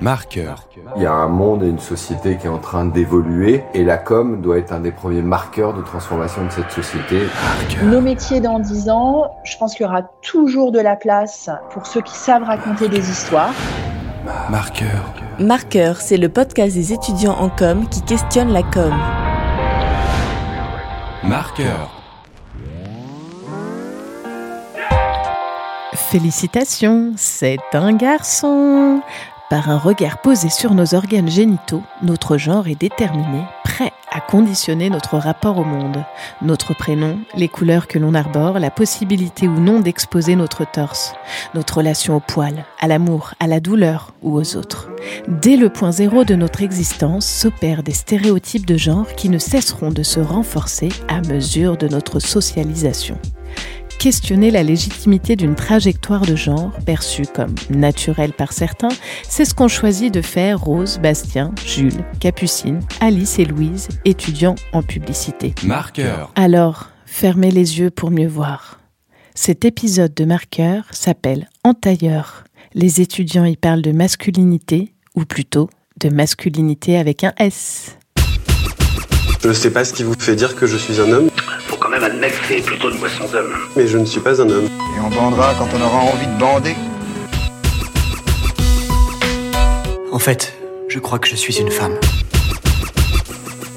Marqueur. Il y a un monde et une société qui est en train d'évoluer et la com doit être un des premiers marqueurs de transformation de cette société. Nos métiers dans 10 ans, je pense qu'il y aura toujours de la place pour ceux qui savent raconter des histoires. Marqueur. Marqueur, c'est le podcast des étudiants en com qui questionne la com. Marqueur. Félicitations, c'est un garçon. Par un regard posé sur nos organes génitaux, notre genre est déterminé, prêt à conditionner notre rapport au monde. Notre prénom, les couleurs que l'on arbore, la possibilité ou non d'exposer notre torse, notre relation au poil, à l'amour, à la douleur ou aux autres. Dès le point zéro de notre existence s'opèrent des stéréotypes de genre qui ne cesseront de se renforcer à mesure de notre socialisation questionner la légitimité d'une trajectoire de genre perçue comme naturelle par certains, c'est ce qu'ont choisi de faire Rose, Bastien, Jules, Capucine, Alice et Louise, étudiants en publicité. Marqueur. Alors, fermez les yeux pour mieux voir. Cet épisode de Marqueur s'appelle Entailleur. Les étudiants y parlent de masculinité, ou plutôt de masculinité avec un S. Je ne sais pas ce qui vous fait dire que je suis un homme, quand même admettre que c'est plutôt une boisson d'homme. mais je ne suis pas un homme. Et on bandera quand on aura envie de bander. En fait, je crois que je suis une femme.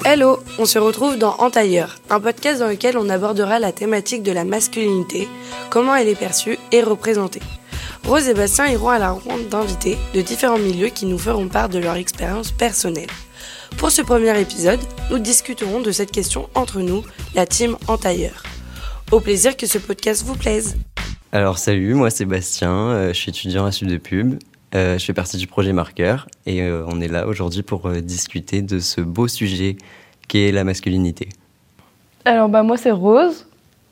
Hello, on se retrouve dans Entailleur, un podcast dans lequel on abordera la thématique de la masculinité, comment elle est perçue et représentée. Rose et Bastien iront à la rencontre d'invités de différents milieux qui nous feront part de leur expérience personnelle. Pour ce premier épisode, nous discuterons de cette question entre nous, la team Entailleur. Au plaisir que ce podcast vous plaise. Alors salut, moi c'est Bastien, euh, je suis étudiant à Sud de Pub, euh, je fais partie du projet Marqueur et euh, on est là aujourd'hui pour euh, discuter de ce beau sujet qu'est la masculinité. Alors bah moi c'est Rose,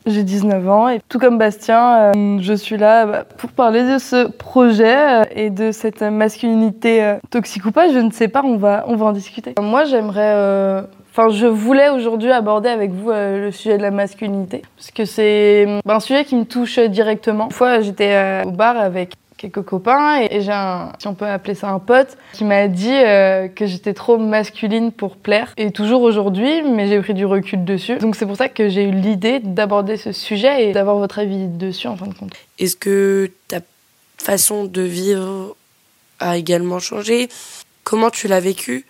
j'ai 19 ans et tout comme Bastien, euh, je suis là bah, pour parler de ce projet euh, et de cette masculinité euh, toxique ou pas, je ne sais pas, on va, on va en discuter. Moi j'aimerais, enfin je voulais aujourd'hui aborder avec vous le sujet de la masculinité parce que c'est bah, un sujet qui me touche directement. Une fois j'étais au bar avec quelques copains et, j'ai un, si on peut appeler ça un pote, qui m'a dit euh, que j'étais trop masculine pour plaire. Et toujours aujourd'hui, mais j'ai pris du recul dessus. Donc c'est pour ça que j'ai eu l'idée d'aborder ce sujet et d'avoir votre avis dessus en fin de compte. Est-ce que ta façon de vivre a également changé? Comment tu l'as vécu?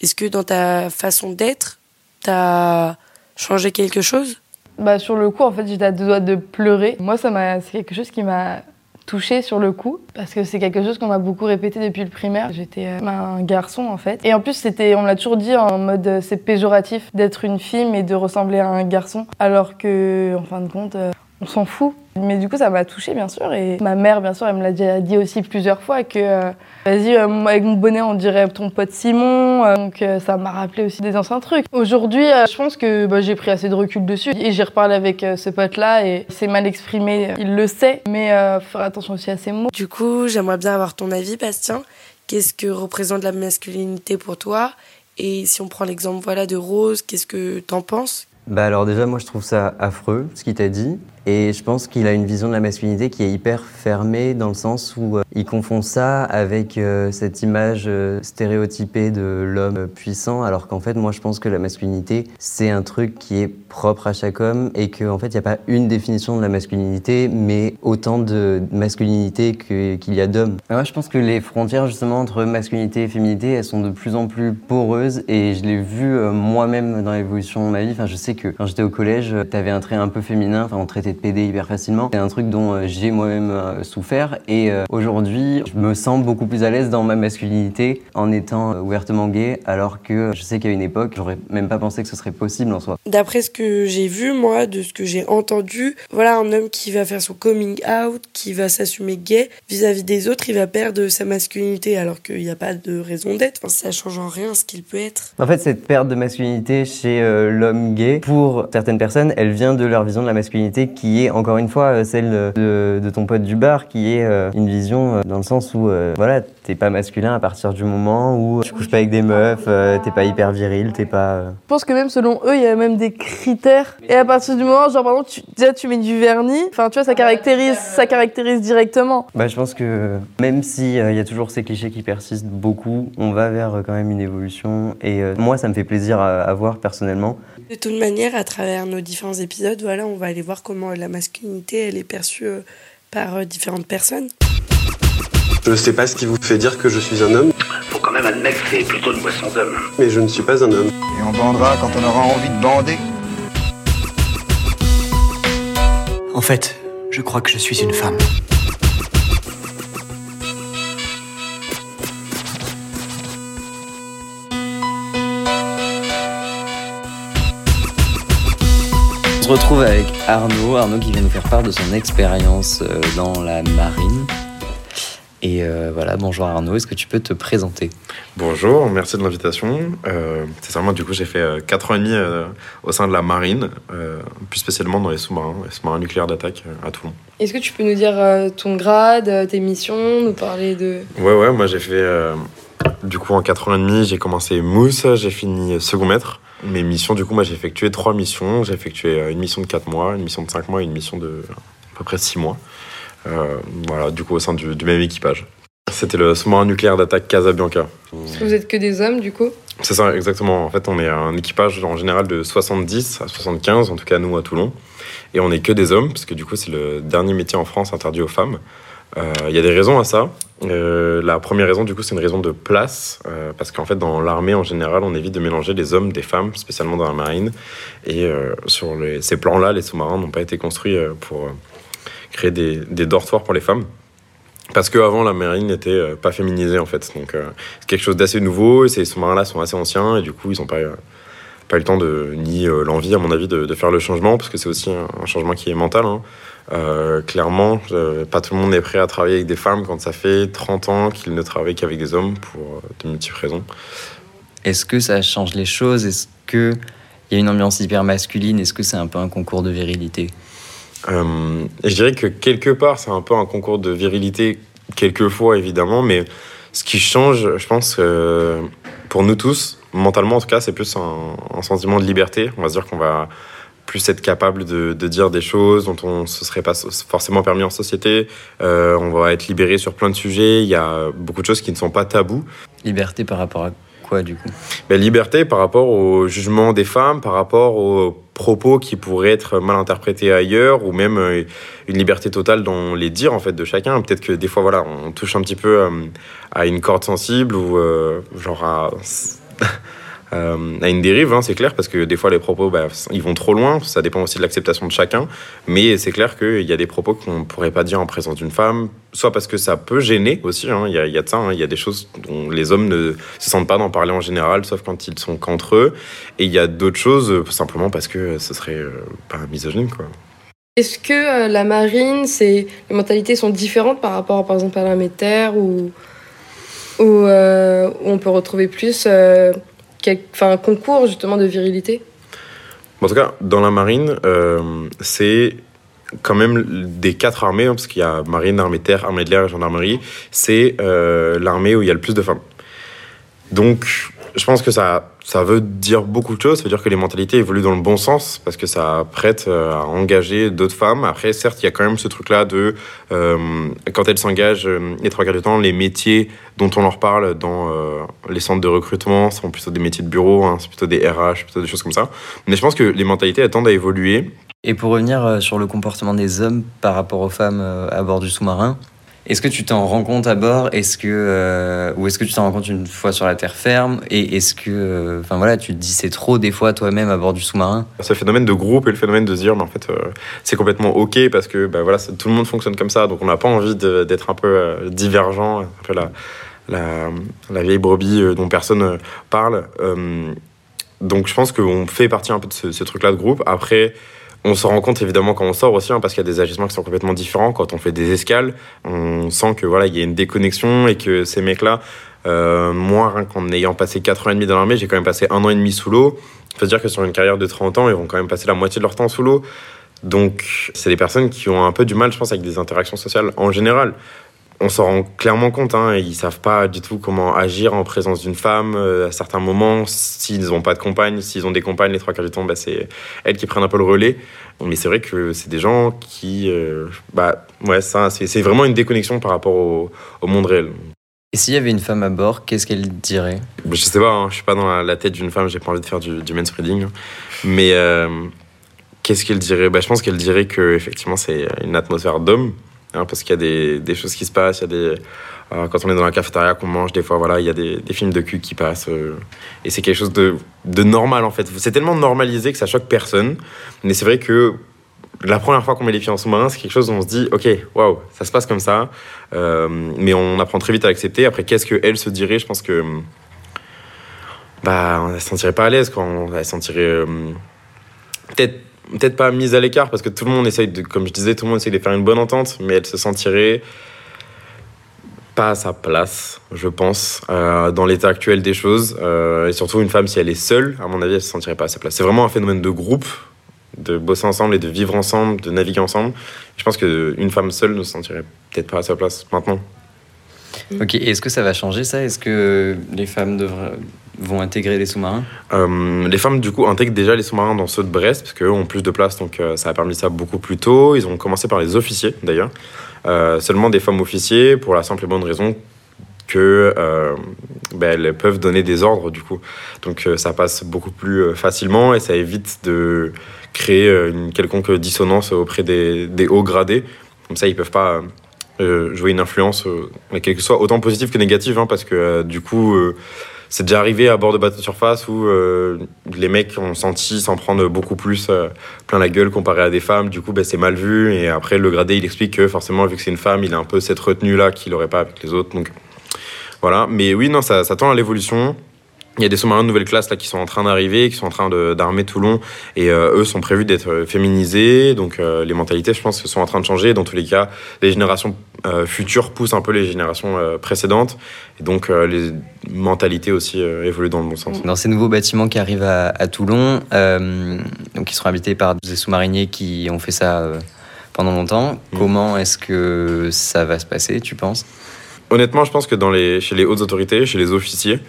Est-ce que dans ta façon d'être, t'as changé quelque chose? Bah sur le coup, en fait, j'étais à deux doigts de pleurer. Moi, ça m'a, c'est quelque chose qui m'a touchée sur le coup parce que c'est quelque chose qu'on m'a beaucoup répété depuis le primaire. J'étais euh, un garçon en fait. Et en plus, c'était, on me l'a toujours dit en mode euh, c'est péjoratif d'être une fille mais de ressembler à un garçon alors que en fin de compte, euh, on s'en fout. Mais du coup, ça m'a touchée, bien sûr. Et ma mère, bien sûr, elle me l'a déjà dit aussi plusieurs fois que, euh, vas-y, euh, avec mon bonnet, on dirait ton pote Simon. Euh, donc, euh, ça m'a rappelé aussi des anciens trucs. Aujourd'hui, euh, je pense que bah, j'ai pris assez de recul dessus. Et j'ai reparlé avec euh, ce pote-là et c'est mal exprimé. Il le sait, mais euh, faire attention aussi à ses mots. Du coup, j'aimerais bien avoir ton avis, Bastien. Qu'est-ce que représente la masculinité pour toi? Et si on prend l'exemple voilà, de Rose, qu'est-ce que t'en penses? Bah alors déjà moi je trouve ça affreux ce qu'il t'a dit et je pense qu'il a une vision de la masculinité qui est hyper fermée dans le sens où euh, il confond ça avec euh, cette image euh, stéréotypée de l'homme puissant alors qu'en fait moi je pense que la masculinité c'est un truc qui est propre à chaque homme et qu'en fait il n'y a pas une définition de la masculinité mais autant de masculinité qu'il y a d'hommes. Moi je pense que les frontières justement entre masculinité et féminité elles sont de plus en plus poreuses et je l'ai vu moi-même dans l'évolution de ma vie. Enfin je sais que quand j'étais au collège tu avais un trait un peu féminin, enfin on traitait de PD hyper facilement. C'est un truc dont euh, j'ai moi-même euh, souffert et euh, aujourd'hui je me sens beaucoup plus à l'aise dans ma masculinité en étant ouvertement gay alors que je sais qu'à une époque j'aurais même pas pensé que ce serait possible en soi. D'après ce que j'ai vu, moi, de ce que j'ai entendu, voilà un homme qui va faire son coming out, qui va s'assumer gay vis-à-vis des autres, il va perdre sa masculinité alors qu'il n'y a pas de raison d'être. Enfin, ça change en rien ce qu'il peut être. En fait, cette perte de masculinité chez euh, l'homme gay, pour certaines personnes, elle vient de leur vision de la masculinité qui est encore une fois euh, celle de, de ton pote du bar, qui est euh, une vision euh, dans le sens où euh, voilà, t'es pas masculin à partir du moment où tu couches pas avec des meufs, euh, t'es pas hyper viril, t'es pas. euh, Je pense que même selon eux, il y a même des critères. Et à partir du moment, genre par exemple, tu, déjà tu mets du vernis, enfin tu vois, ça caractérise, ça caractérise directement. Bah, je pense que même s'il y a toujours ces clichés qui persistent beaucoup, on va vers euh, quand même une évolution. Et euh, moi, ça me fait plaisir à, à voir personnellement. De toute manière, à travers nos différents épisodes, voilà, on va aller voir comment la masculinité elle est perçue euh, par euh, différentes personnes. Je sais pas ce qui vous fait dire que je suis un homme, Faut quand même admettre que c'est plutôt une boisson d'homme. mais je ne suis pas un homme. Et on bandera quand on aura envie de bander. En fait, je crois que je suis une femme. On se retrouve avec Arnaud, Arnaud qui vient nous faire part de son expérience euh, dans la marine. Et euh, voilà, bonjour Arnaud, est-ce que tu peux te présenter? Bonjour, merci de l'invitation. Euh, sincèrement, du coup, j'ai fait 4 ans et demi euh, au sein de la marine, euh, plus spécialement dans les sous-marins, les sous-marins nucléaires d'attaque euh, à Toulon. Est-ce que tu peux nous dire euh, ton grade, euh, tes missions, nous parler de. Ouais, ouais, moi j'ai fait. euh, du coup, en 4 ans et demi, j'ai commencé mousse, j'ai fini second maître. Mes missions, du coup, moi j'ai effectué trois missions. J'ai effectué euh, une mission de 4 mois, une mission de 5 mois et une mission de à peu près 6 mois. Euh, voilà, du coup, au sein du, du même équipage. C'était le sous-marin nucléaire d'attaque Casabianca. Vous êtes que des hommes du coup? C'est ça, exactement. En fait, on est un équipage en général de 70 à 75, en tout cas nous à Toulon. Et on n'est que des hommes, parce que du coup, c'est le dernier métier en France interdit aux femmes. Euh, Il y a des raisons à ça. Euh, la première raison, du coup, c'est une raison de place, euh, parce qu'en fait, dans l'armée en général, on évite de mélanger les hommes des femmes, spécialement dans la marine. Et euh, sur les- ces plans-là, les sous-marins n'ont pas été construits pour euh, créer des, dortoirs pour les femmes. Parce qu'avant, la marine n'était euh, pas féminisée, en fait. Donc, euh, c'est quelque chose d'assez nouveau. Et ces sous-marins-là sont assez anciens. Et du coup, ils n'ont pas, pas eu le temps, de, ni euh, l'envie, à mon avis, de, faire le changement. Parce que c'est aussi un, changement qui est mental. hein. Clairement, pas tout le monde est prêt à travailler avec des femmes quand ça fait 30 ans qu'ils ne travaillent qu'avec des hommes pour de multiples raisons. Est-ce que ça change les choses? Est-ce qu'il y a une ambiance hyper masculine? Est-ce que c'est un peu un concours de virilité? Euh, je dirais que quelque part, c'est un peu un concours de virilité, quelquefois évidemment, mais ce qui change, je pense, euh, pour nous tous, mentalement en tout cas, c'est plus un, sentiment de liberté. On va se dire qu'on va plus être capable de, de dire des choses dont on ne se serait pas forcément permis en société. Euh, on va être libéré sur plein de sujets. Il y a beaucoup de choses qui ne sont pas tabous. Liberté par rapport à quoi du coup? Ben, liberté par rapport au jugement des femmes, par rapport aux propos qui pourraient être mal interprétés ailleurs, ou même euh, une liberté totale dans les dires en fait de chacun. Peut-être que des fois voilà, on touche un petit peu euh, à une corde sensible ou euh, genre à euh, à une dérive, hein, c'est clair, parce que des fois les propos, bah, ils vont trop loin, ça dépend aussi de l'acceptation de chacun, mais c'est clair qu'il y a des propos qu'on ne pourrait pas dire en présence d'une femme, soit parce que ça peut gêner aussi, hein, il y, a, de ça, hein, il y a des choses dont les hommes ne se sentent pas d'en parler en général, sauf quand ils sont qu'entre eux, et il y a d'autres choses, euh, simplement parce que ce serait euh, pas misogyne, quoi. Est-ce que euh, la marine, c'est les mentalités sont différentes par rapport, par exemple, à de terre ou où, euh, où on peut retrouver plus euh, enfin, un concours justement de virilité? En tout cas, dans la marine, euh, c'est quand même des quatre armées, hein, parce qu'il y a marine, armée terre, armée de l'air et gendarmerie, c'est euh, l'armée où il y a le plus de femmes. Donc, je pense que ça, ça veut dire beaucoup de choses. Ça veut dire que les mentalités évoluent dans le bon sens parce que ça prête euh, à engager d'autres femmes. Après, certes, il y a quand même ce truc-là de euh, quand elles s'engagent, euh, les trois quarts du temps, les métiers dont on leur parle dans les centres de recrutement sont plutôt des métiers de bureau, hein, c'est plutôt des RH, plutôt des choses comme ça. Mais je pense que les mentalités elles tendent à évoluer. Et pour revenir sur le comportement des hommes par rapport aux femmes à bord du sous-marin, est-ce que tu t'en rends compte à bord? Est-ce que euh, ou est-ce que tu t'en rends compte une fois sur la terre ferme? Et est-ce que, euh, voilà, tu te dis c'est trop des fois toi-même à bord du sous-marin? Ce phénomène de groupe et le phénomène de se dire, mais en fait, euh, c'est complètement ok parce que bah, voilà, tout le monde fonctionne comme ça, donc on n'a pas envie d'être un peu divergent, un la, la, vieille brebis dont personne parle. Donc je pense qu'on fait partie un peu de ce, ce truc-là de groupe. Après, on se rend compte évidemment quand on sort aussi, hein, parce qu'il y a des agissements qui sont complètement différents. Quand on fait des escales, on sent que voilà, il y a une déconnexion et que ces mecs-là, euh, moi, qu'en ayant passé 4 ans et demi dans l'armée, j'ai quand même passé un an et demi sous l'eau. faut se dire que sur une carrière de 30 ans, ils vont quand même passer la moitié de leur temps sous l'eau. Donc, c'est des personnes qui ont un peu du mal, je pense, avec des interactions sociales en général. On s'en rend clairement compte, hein, ils savent pas du tout comment agir en présence d'une femme euh, à certains moments. S'ils n'ont pas de compagne, s'ils ont des compagnes, les trois quarts du temps, bah, c'est elles qui prennent un peu le relais. Mais c'est vrai que c'est des gens qui, euh, bah, ouais, ça, c'est vraiment une déconnexion par rapport au, au monde réel. Et s'il y avait une femme à bord, qu'est-ce qu'elle dirait? Je sais pas, hein, je suis pas dans la, la tête d'une femme, j'ai pas envie de faire du, du manspreading. hein. Mais euh, qu'est-ce qu'elle dirait? Bah, Je pense qu'elle dirait que effectivement c'est une atmosphère d'homme, hein, parce qu'il y a des, des choses qui se passent, il y a des euh, quand on est dans la cafétéria, qu'on mange, des fois, voilà, il y a des, films de cul qui passent. euh, et c'est quelque chose de, de normal, en fait. C'est tellement normalisé que ça choque personne. Mais c'est vrai que la première fois qu'on met les filles en sous-marin, c'est quelque chose où on se dit, OK, waouh, ça se passe comme ça. Euh, mais on apprend très vite à l'accepter. Après, qu'est-ce qu'elle se dirait? Je pense que. Bah, elle se sentirait pas à l'aise. On- Elle se sentirait. peut-être. Peut-être pas mise à l'écart parce que tout le monde essaye de, comme je disais, tout le monde essaye de faire une bonne entente, mais elle se sentirait pas à sa place, je pense, euh, dans l'état actuel des choses. Euh, et surtout, une femme, si elle est seule, à mon avis, elle se sentirait pas à sa place. C'est vraiment un phénomène de groupe, de bosser ensemble et de vivre ensemble, de naviguer ensemble. Je pense qu'une femme seule ne se sentirait peut-être pas à sa place maintenant. Ok, et est-ce que ça va changer ça? Est-ce que les femmes devraient- vont intégrer les sous-marins? Euh, les femmes, du coup, intègrent déjà les sous-marins dans ceux de Brest, parce qu'eux ont plus de place, donc euh, ça a permis ça beaucoup plus tôt. Ils ont commencé par les officiers, d'ailleurs. Euh, seulement des femmes officiers, pour la simple et bonne raison que euh, ben, elles peuvent donner des ordres, du coup. Donc euh, ça passe beaucoup plus facilement et ça évite de créer une quelconque dissonance auprès des, des hauts gradés. Comme ça, ils peuvent pas euh, jouer une influence, euh, mais quelle que soit, autant positive que négative, hein, parce que euh, du coup, c'est déjà arrivé à bord de bateaux de surface où les mecs ont senti s'en prendre beaucoup plus plein la gueule comparé à des femmes. Du coup, ben, c'est mal vu. Et après, le gradé, il explique que forcément, vu que c'est une femme, il a un peu cette retenue-là qu'il n'aurait pas avec les autres. Donc voilà. Mais oui, non, ça, ça tend à l'évolution. Il y a des sous-marins de nouvelle classe là, qui sont en train d'arriver, qui sont en train d'armer Toulon, et euh, eux sont prévus d'être euh, féminisés. Donc euh, les mentalités, je pense, sont en train de changer. Dans tous les cas, les générations euh, futures poussent un peu les générations précédentes, et donc les mentalités aussi évoluent dans le bon sens. Dans ces nouveaux bâtiments qui arrivent à, à Toulon, donc qui seront habités par des sous-mariniers qui ont fait ça pendant longtemps, comment est-ce que ça va se passer, tu penses? Honnêtement, je pense que dans les, chez les hautes autorités, chez les officiers,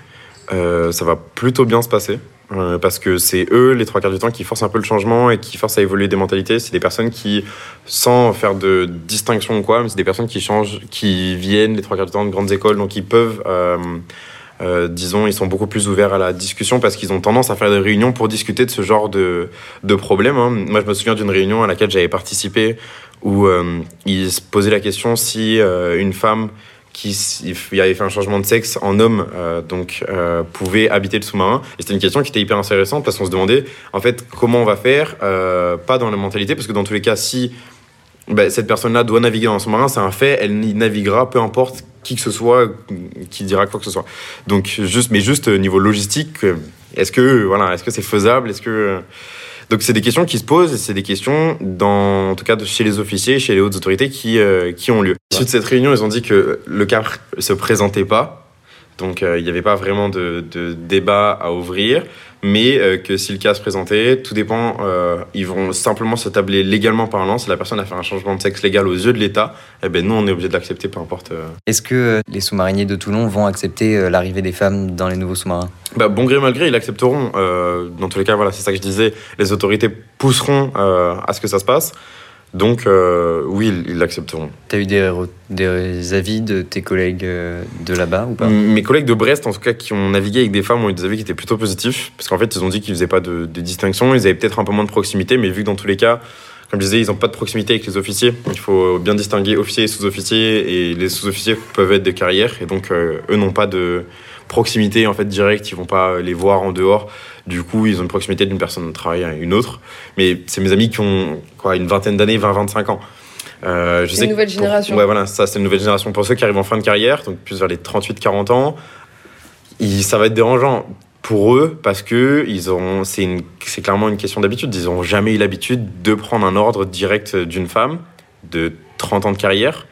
euh, ça va plutôt bien se passer. euh, parce que c'est eux, les trois quarts du temps, qui forcent un peu le changement et qui forcent à évoluer des mentalités. C'est des personnes qui, sans faire de distinction ou quoi, mais c'est des personnes qui changent, qui viennent les trois quarts du temps de grandes écoles, donc ils peuvent, euh, disons, ils sont beaucoup plus ouverts à la discussion parce qu'ils ont tendance à faire des réunions pour discuter de ce genre de, de problèmes. hein. Moi, je me souviens d'une réunion à laquelle j'avais participé où ils se posaient la question si une femme qui il avait fait un changement de sexe en homme, euh, donc euh, pouvait habiter le sous-marin. Et c'était une question qui était hyper intéressante parce qu'on se demandait en fait comment on va faire, euh, pas dans la mentalité, parce que dans tous les cas, si ben, cette personne-là doit naviguer dans un sous-marin, c'est un fait, elle y naviguera, peu importe qui que ce soit qui dira quoi que ce soit. Donc juste, mais juste niveau logistique, est-ce que voilà, est-ce que c'est faisable, est-ce que donc c'est des questions qui se posent et c'est des questions dans en tout cas chez les officiers, chez les hautes autorités qui euh, qui ont lieu. Suite de cette réunion, ils ont dit que le cas se présentait pas. Donc euh, il n'y avait pas vraiment de, de débat à ouvrir, mais euh, que si le cas se présentait, tout dépend, euh, ils vont simplement se tabler légalement parlant. Si la personne a fait un changement de sexe légal aux yeux de l'État, eh ben nous on est obligé de l'accepter, peu importe. euh. Est-ce que euh, les sous-mariniers de Toulon vont accepter euh, l'arrivée des femmes dans les nouveaux sous-marins? Bah, bon gré mal gré, ils l'accepteront. Euh, dans tous les cas, voilà, c'est ça que je disais. Les autorités pousseront euh, à ce que ça se passe. Donc euh, oui, ils l'accepteront. T'as eu des, avis de tes collègues euh, de là-bas ou pas? Mes collègues de Brest, en tout cas, qui ont navigué avec des femmes, ont eu des avis qui étaient plutôt positifs. Parce qu'en fait, ils ont dit qu'ils faisaient pas de, de distinction. Ils avaient peut-être un peu moins de proximité, mais vu que dans tous les cas, comme je disais, ils n'ont pas de proximité avec les officiers. Il faut bien distinguer officiers et sous-officiers. Et les sous-officiers peuvent être de carrière. Et donc, euh, eux n'ont pas de proximité en fait directe. Ils vont pas les voir en dehors. Du coup, ils ont une proximité d'une personne de travail à une autre. Mais c'est mes amis qui ont quoi, une vingtaine d'années, 20-25 ans. Euh, je C'est sais une nouvelle pour- génération. Ouais, voilà, ça, c'est une nouvelle génération. Pour ceux qui arrivent en fin de carrière, donc plus vers les 38-40 ans, ils- ça va être dérangeant pour eux parce que ils ont, c'est, une, c'est clairement une question d'habitude. Ils n'ont jamais eu l'habitude de prendre un ordre direct d'une femme de 30 ans de carrière.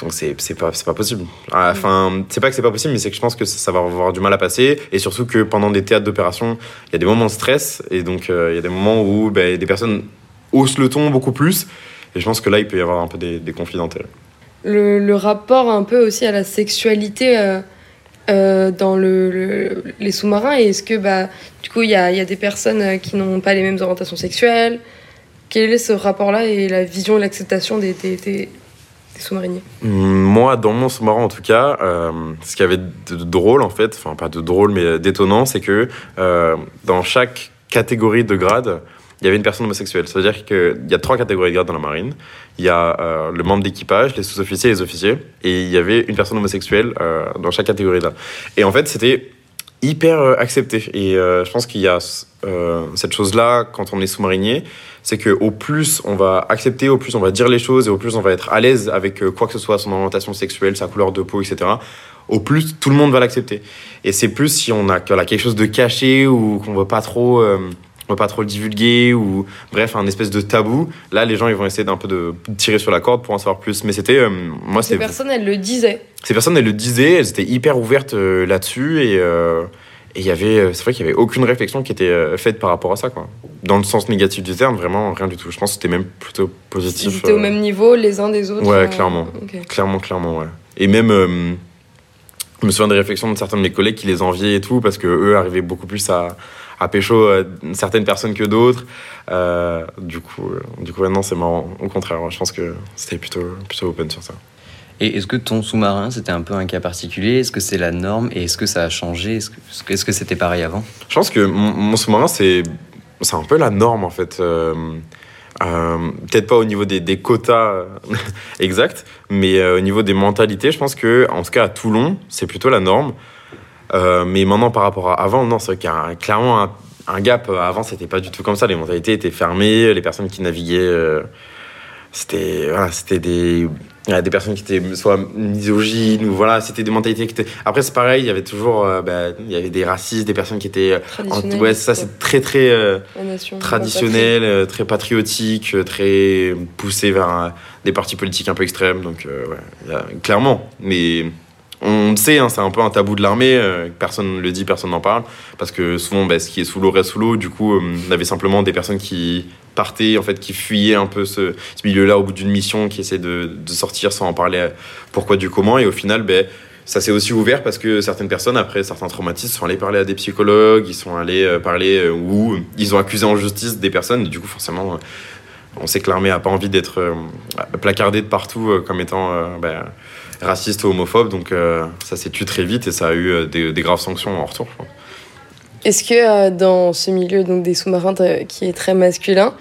Donc c'est pas pas possible. Enfin, c'est pas que c'est pas possible, mais c'est que je pense que ça va avoir du mal à passer. Et surtout que pendant des théâtres d'opération, il y a des moments de stress. Et donc euh, il y a des moments où ben, des personnes haussent le ton beaucoup plus. Et je pense que là il peut y avoir un peu des, des conflits d'intérêts. Le, le rapport un peu aussi à la sexualité euh, euh, dans le, le- les sous-marins. Et est-ce que bah du coup il y a, y a des personnes qui n'ont pas les mêmes orientations sexuelles? Quel est ce rapport-là et la vision et l'acceptation des- des sous-mariniers Moi, dans mon sous-marin en tout cas, euh, ce qu'il y avait de drôle en fait, enfin pas de drôle mais d'étonnant, c'est que euh, dans chaque catégorie de grade, il y avait une personne homosexuelle. C'est-à-dire qu'il y a trois catégories de grade dans la marine. Il y a euh, le membre d'équipage, les sous-officiers les officiers. Et il y avait une personne homosexuelle dans chaque catégorie là. Et en fait, c'était hyper euh, accepté. Et euh, je pense qu'il y a euh, cette chose-là quand on est sous-marinier, c'est que au plus on va accepter, au plus on va dire les choses et au plus on va être à l'aise avec quoi que ce soit, son orientation sexuelle, sa couleur de peau, etc. Au plus tout le monde va l'accepter. Et c'est plus si on a quelque chose de caché ou qu'on veut pas trop. On veut pas trop le divulguer ou bref un espèce de tabou là les gens ils vont essayer d'un peu de tirer sur la corde pour en savoir plus mais c'était euh, moi ces personnes elles le disaient ces personnes, elles le disaient, elles étaient hyper ouvertes euh, là-dessus et euh, il y avait, euh, c'est vrai qu'il y avait aucune réflexion qui était faite par rapport à ça, quoi. Dans le sens négatif du terme, vraiment rien du tout. Je pense que c'était même plutôt ils positif. étaient au même niveau les uns des autres Ouais, clairement. Clairement, clairement, ouais. Et même, je me souviens des réflexions de certains de mes collègues qui les enviaient et tout, parce que eux arrivaient beaucoup plus à, à pécho euh, certaines personnes que d'autres. Euh, du coup, euh, du coup, non, c'est marrant. Au contraire, je pense que c'était plutôt, plutôt open sur ça. Et est-ce que ton sous-marin, c'était un peu un cas particulier? Est-ce que c'est la norme? Et est-ce que ça a changé? Est-ce que que c'était pareil avant? Je pense que mon, mon sous-marin, c'est c'est un peu la norme, en fait. Euh, euh, Peut-être pas au niveau des, quotas euh, exacts, mais euh, au niveau des mentalités, je pense que, en tout cas à Toulon, c'est plutôt la norme. Mais maintenant, par rapport à avant, non, c'est y a clairement un, gap. Avant, c'était pas du tout comme ça. Les mentalités étaient fermées. Les personnes qui naviguaient, c'était c'était des des personnes qui étaient soit misogynes ou voilà, c'était des mentalités qui étaient. Après, c'est pareil, il y avait toujours, euh, bah, il y avait des racistes, des personnes qui étaient. euh, ouais, ça, c'est très très euh, nation, traditionnel, euh, très patriotique, très poussé vers des partis politiques un peu extrêmes. Donc, ouais, a- clairement. Mais on le sait, hein, c'est un peu un tabou de l'armée. personne ne le dit, personne n'en parle. Parce que souvent, bah, ce qui est sous l'eau reste sous l'eau. Du coup, on avait simplement des personnes qui partaient, en fait, qui fuyaient un peu ce, milieu-là au bout d'une mission, qui essaient de, sortir sans en parler pourquoi du comment. Et au final, ben ça s'est aussi ouvert parce que certaines personnes, après certains traumatismes, sont allées parler à des psychologues, ils sont allés euh, parler euh, ou ils ont accusé en justice des personnes. Et du coup, forcément, euh, on sait que l'armée a pas envie d'être placardée de partout comme étant ben, raciste ou homophobe. Donc ça s'est tué très vite et ça a eu des, graves sanctions en retour. Est-ce que euh, dans ce milieu donc des sous-marins qui est très masculin,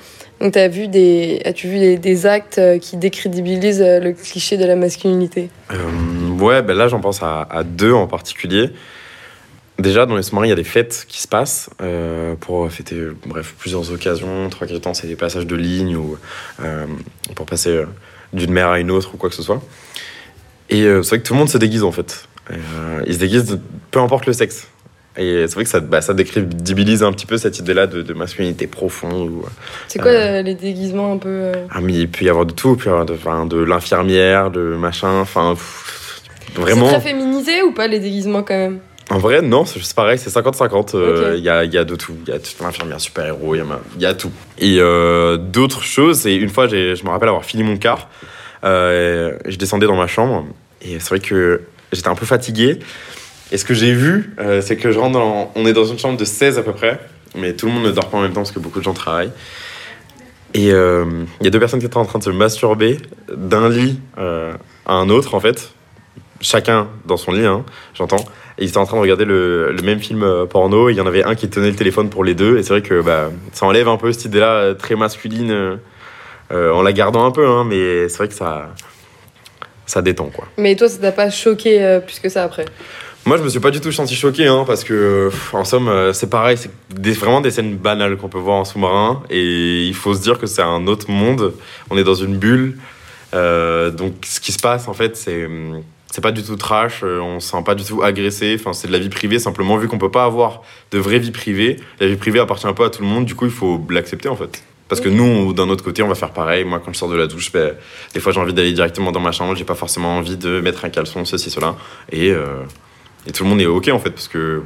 as vu des as-tu vu des, actes euh, qui décrédibilisent euh, le cliché de la masculinité? Euh, ouais, ben là j'en pense à, deux en particulier. Déjà, dans les sous-marins, il y a des fêtes qui se passent pour fêter, bref, plusieurs occasions. Trois, quatre temps, c'est des passages de ligne ou pour passer d'une mer à une autre ou quoi que ce soit. Et c'est vrai que tout le monde se déguise en fait. Ils se déguisent peu importe le sexe. Et c'est vrai que ça, bah, ça décrédibilise un petit peu cette idée-là de, de masculinité profonde. Ou, C'est quoi Euh. euh, les déguisements un peu euh, ah, mais il peut y avoir de tout, il peut y avoir de, l'infirmière, de machin, enfin, vraiment. C'est très féminisé ou pas les déguisements quand même? En vrai, non, c'est pareil, c'est 50-50. euh, Il y, a, y a de tout. Il y a toute l'infirmière super-héros, il y, y a tout. Et euh, d'autres choses, et une fois, je me rappelle avoir fini mon quart, euh, je descendais dans ma chambre, et c'est vrai que j'étais un peu fatigué. Et ce que j'ai vu, euh, c'est que je rentre dans. On est dans une chambre de 16 à peu près, mais tout le monde ne dort pas en même temps parce que beaucoup de gens travaillent. Et euh, il y a deux personnes qui étaient en train de se masturber d'un lit euh, à un autre, en fait. Chacun dans son lit, hein, j'entends. Et ils étaient en train de regarder le, même film porno. Il y en avait un qui tenait le téléphone pour les deux. Et c'est vrai que bah, ça enlève un peu cette idée-là très masculine en la gardant un peu. Hein, mais c'est vrai que ça, ça détend, quoi. Mais toi ça t'a pas choqué plus que ça après? Moi, je me suis pas du tout senti choqué, hein, parce que, pff, en somme, euh, c'est pareil, c'est des- vraiment des scènes banales qu'on peut voir en sous-marin, et il faut se dire que c'est un autre monde. On est dans une bulle, euh, donc ce qui se passe, en fait, c'est c'est pas du tout trash, euh, on se sent pas du tout agressé. Enfin, c'est de la vie privée, simplement vu qu'on peut pas avoir de vraie vie privée. La vie privée appartient pas à tout le monde, du coup, il faut l'accepter, en fait. Parce que nous, d'un autre côté, on va faire pareil. Moi, quand je sors de la douche, ben, des fois, j'ai envie d'aller directement dans ma chambre. J'ai pas forcément envie de mettre un caleçon, ceci, cela. Et, et tout le monde est OK, en fait, parce que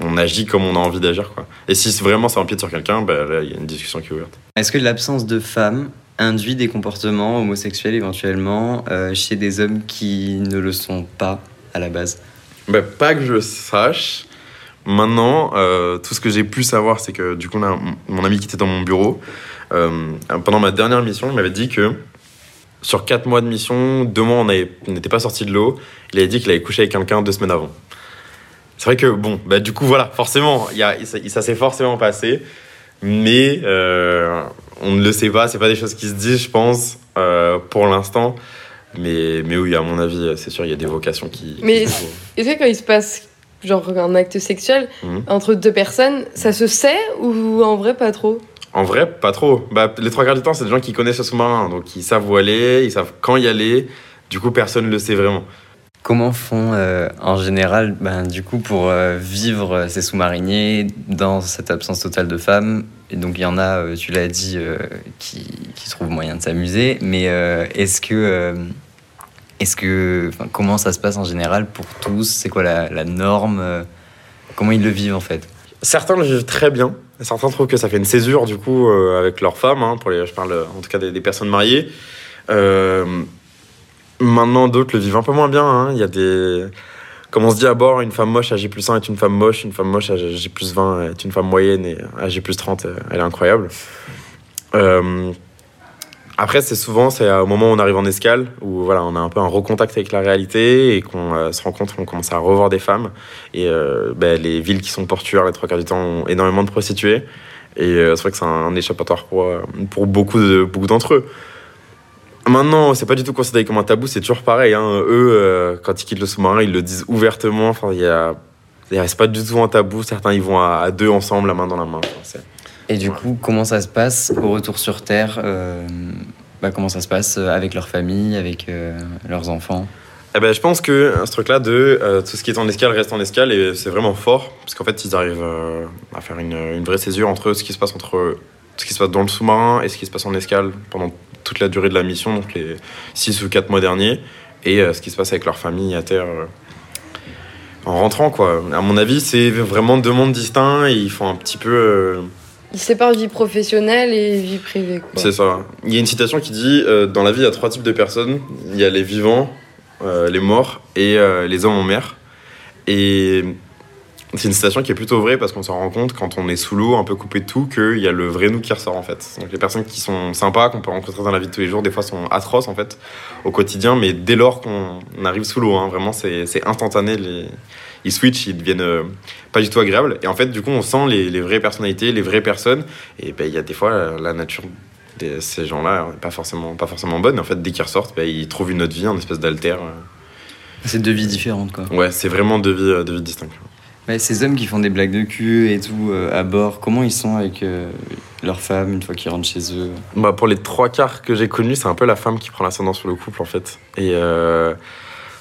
on agit comme on a envie d'agir. Quoi. Et si vraiment ça empiète sur quelqu'un, là, il y a une discussion qui est ouverte. Est-ce que l'absence de femmes induit des comportements homosexuels éventuellement euh, chez des hommes qui ne le sont pas à la base? Ben, Pas que je sache. Maintenant, euh, tout ce que j'ai pu savoir, c'est que du coup, mon ami qui était dans mon bureau, euh, pendant ma dernière mission, il m'avait dit que sur 4 mois de mission, deux mois, on n'était pas sorti de l'eau. Il avait dit qu'il avait couché avec quelqu'un deux semaines avant. C'est vrai que, bon, bah, du coup, voilà, forcément, y a, ça, ça s'est forcément passé. Mais euh, on ne le sait pas, c'est pas des choses qui se disent, je pense, euh, pour l'instant. Mais, mais oui, à mon avis, c'est sûr, il y a des vocations qui. Mais est-ce que quand il se passe genre un acte sexuel Mhm. entre deux personnes, ça se sait ou en vrai pas trop? En vrai, pas trop. Bah, les trois quarts du temps, c'est des gens qui connaissent le sous-marin, donc ils savent où aller, ils savent quand y aller. Du coup, personne ne le sait vraiment. Comment font euh, en général, ben, du coup, pour euh, vivre ces sous-mariniers dans cette absence totale de femmes? Et donc il y en a, euh, tu l'as dit, euh, qui, trouvent moyen de s'amuser. Mais euh, est-ce que, euh, est-ce que, comment ça se passe en général pour tous? C'est quoi la, norme? Euh, Comment ils le vivent en fait? Certains le vivent très bien. Certains trouvent que ça fait une césure, du coup, euh, avec leur femme. hein, pour les, je parle en tout cas des, personnes mariées. Euh, maintenant, d'autres le vivent un peu moins bien. hein. Il y a des. Comme on se dit à bord, une femme moche à J plus 1 est une femme moche, une femme moche à J plus 20 est une femme moyenne et à J plus 30, euh, elle est incroyable. Après, c'est souvent c'est au moment où on arrive en escale, où voilà, on a un peu un recontact avec la réalité et qu'on euh, se rend compte qu'on commence à revoir des femmes. Et euh, ben, les villes qui sont portuaires, les trois quarts du temps, ont énormément de prostituées. Et euh, c'est vrai que c'est un, échappatoire pour, euh, beaucoup de- beaucoup d'entre eux. Maintenant, c'est pas du tout considéré comme un tabou, c'est toujours pareil. hein. Eux, euh, quand ils quittent le sous-marin, ils le disent ouvertement. Enfin, il y a, c'est pas du tout un tabou. Certains, ils vont à, deux ensemble, la main dans la main. Et du coup, comment ça se passe au retour sur Terre euh, bah, Comment ça se passe euh, avec leur famille, avec euh, leurs enfants? Eh ben, je pense que ce truc-là de tout ce qui est en escale reste en escale et c'est vraiment fort parce qu'en fait ils arrivent à faire une, vraie césure entre ce qui se passe entre ce qui se passe dans le sous-marin et ce qui se passe en escale pendant toute la durée de la mission, donc les 6 ou 4 mois derniers, et ce qui se passe avec leur famille à terre en rentrant. Quoi. À mon avis, c'est vraiment deux mondes distincts et ils font un petit peu. Ils séparent vie professionnelle et vie privée. C'est ça. Il y a une citation qui dit euh, Dans la vie, il y a trois types de personnes il y a les vivants, euh, les morts et euh, les hommes en mer. Et c'est une citation qui est plutôt vraie parce qu'on s'en rend compte quand on est sous l'eau, un peu coupé de tout, qu'il y a le vrai nous qui ressort en fait. Donc les personnes qui sont sympas, qu'on peut rencontrer dans la vie de tous les jours, des fois sont atroces en fait au quotidien, mais dès lors qu'on arrive sous l'eau, hein, vraiment c'est instantané. Les... Ils switchent, ils deviennent euh, pas du tout agréables. Et en fait, du coup, on sent les, les vraies personnalités, les vraies personnes. Et ben, il y a des fois, euh, la nature de ces gens-là pas forcément, pas forcément bonne. Et en fait, dès qu'ils ressortent, ben, ils trouvent une autre vie, une espèce d'alter. euh. C'est deux vies différentes, quoi. Ouais, c'est vraiment deux vies, deux vies distinctes. Ces hommes qui font des blagues de cul et tout euh, à bord, comment ils sont avec euh, leurs femmes une fois qu'ils rentrent chez eux? Bah, pour les trois quarts que j'ai connus, c'est un peu la femme qui prend l'ascendant sur le couple en fait. Et euh,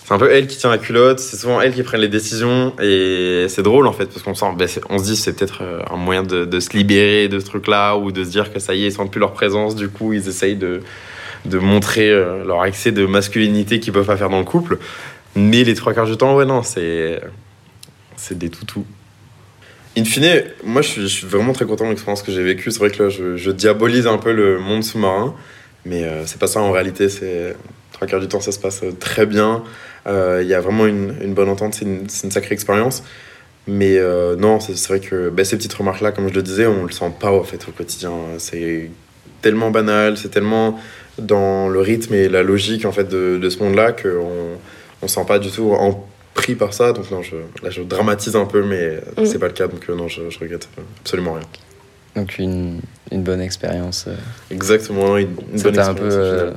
c'est un peu elle qui tient la culotte, c'est souvent elle qui prend les décisions. Et c'est drôle en fait, parce qu'on bah, se dit c'est peut-être euh, un moyen de, se libérer de ce truc-là, ou de se dire que ça y est, ils sentent plus leur présence, du coup ils essayent de, de montrer leur excès de masculinité qu'ils peuvent pas faire dans le couple. Mais les trois quarts du temps, ouais, non, c'est, c'est des toutous. In fine, moi je suis, vraiment très content de l'expérience que j'ai vécue. C'est vrai que là je, diabolise un peu le monde sous-marin, mais euh, c'est pas ça en réalité. C'est trois quarts du temps ça se passe euh, très bien. Euh, Il y a vraiment une, bonne entente, c'est une, sacrée expérience. Mais euh, non, c'est vrai que bah, ces petites remarques-là, comme je le disais, on le sent pas en fait au quotidien. C'est tellement banal, c'est tellement dans le rythme et la logique en fait de, ce monde-là qu'on on sent pas du tout pris par ça. Donc non, je, là je dramatise un peu, mais Mm. c'est pas le cas. Donc euh, non, je, je regrette absolument rien. Donc une, une bonne expérience. euh. Exactement, une, une Ça bonne t'a un peu, expérience, euh,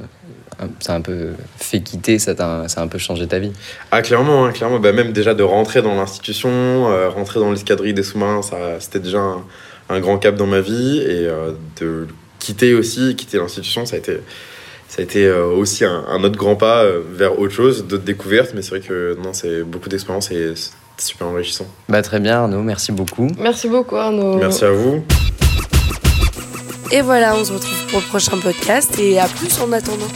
un- ça a un peu fait quitter, ça t'a ça a un peu changé ta vie. Ah clairement, hein, clairement. Bah, même déjà de rentrer dans l'institution, euh, rentrer dans l'escadrille des sous-marins, ça c'était déjà un, un grand cap dans ma vie et euh, de quitter aussi, quitter l'institution, ça a été ça a été euh, aussi un, un autre grand pas euh, vers autre chose, d'autres découvertes. Mais c'est vrai que non, c'est beaucoup d'expérience et c'est super enrichissant. Bah très bien Arnaud, merci beaucoup. Merci beaucoup Arnaud. Merci à vous. Et voilà, on se retrouve pour le prochain podcast et à plus en attendant.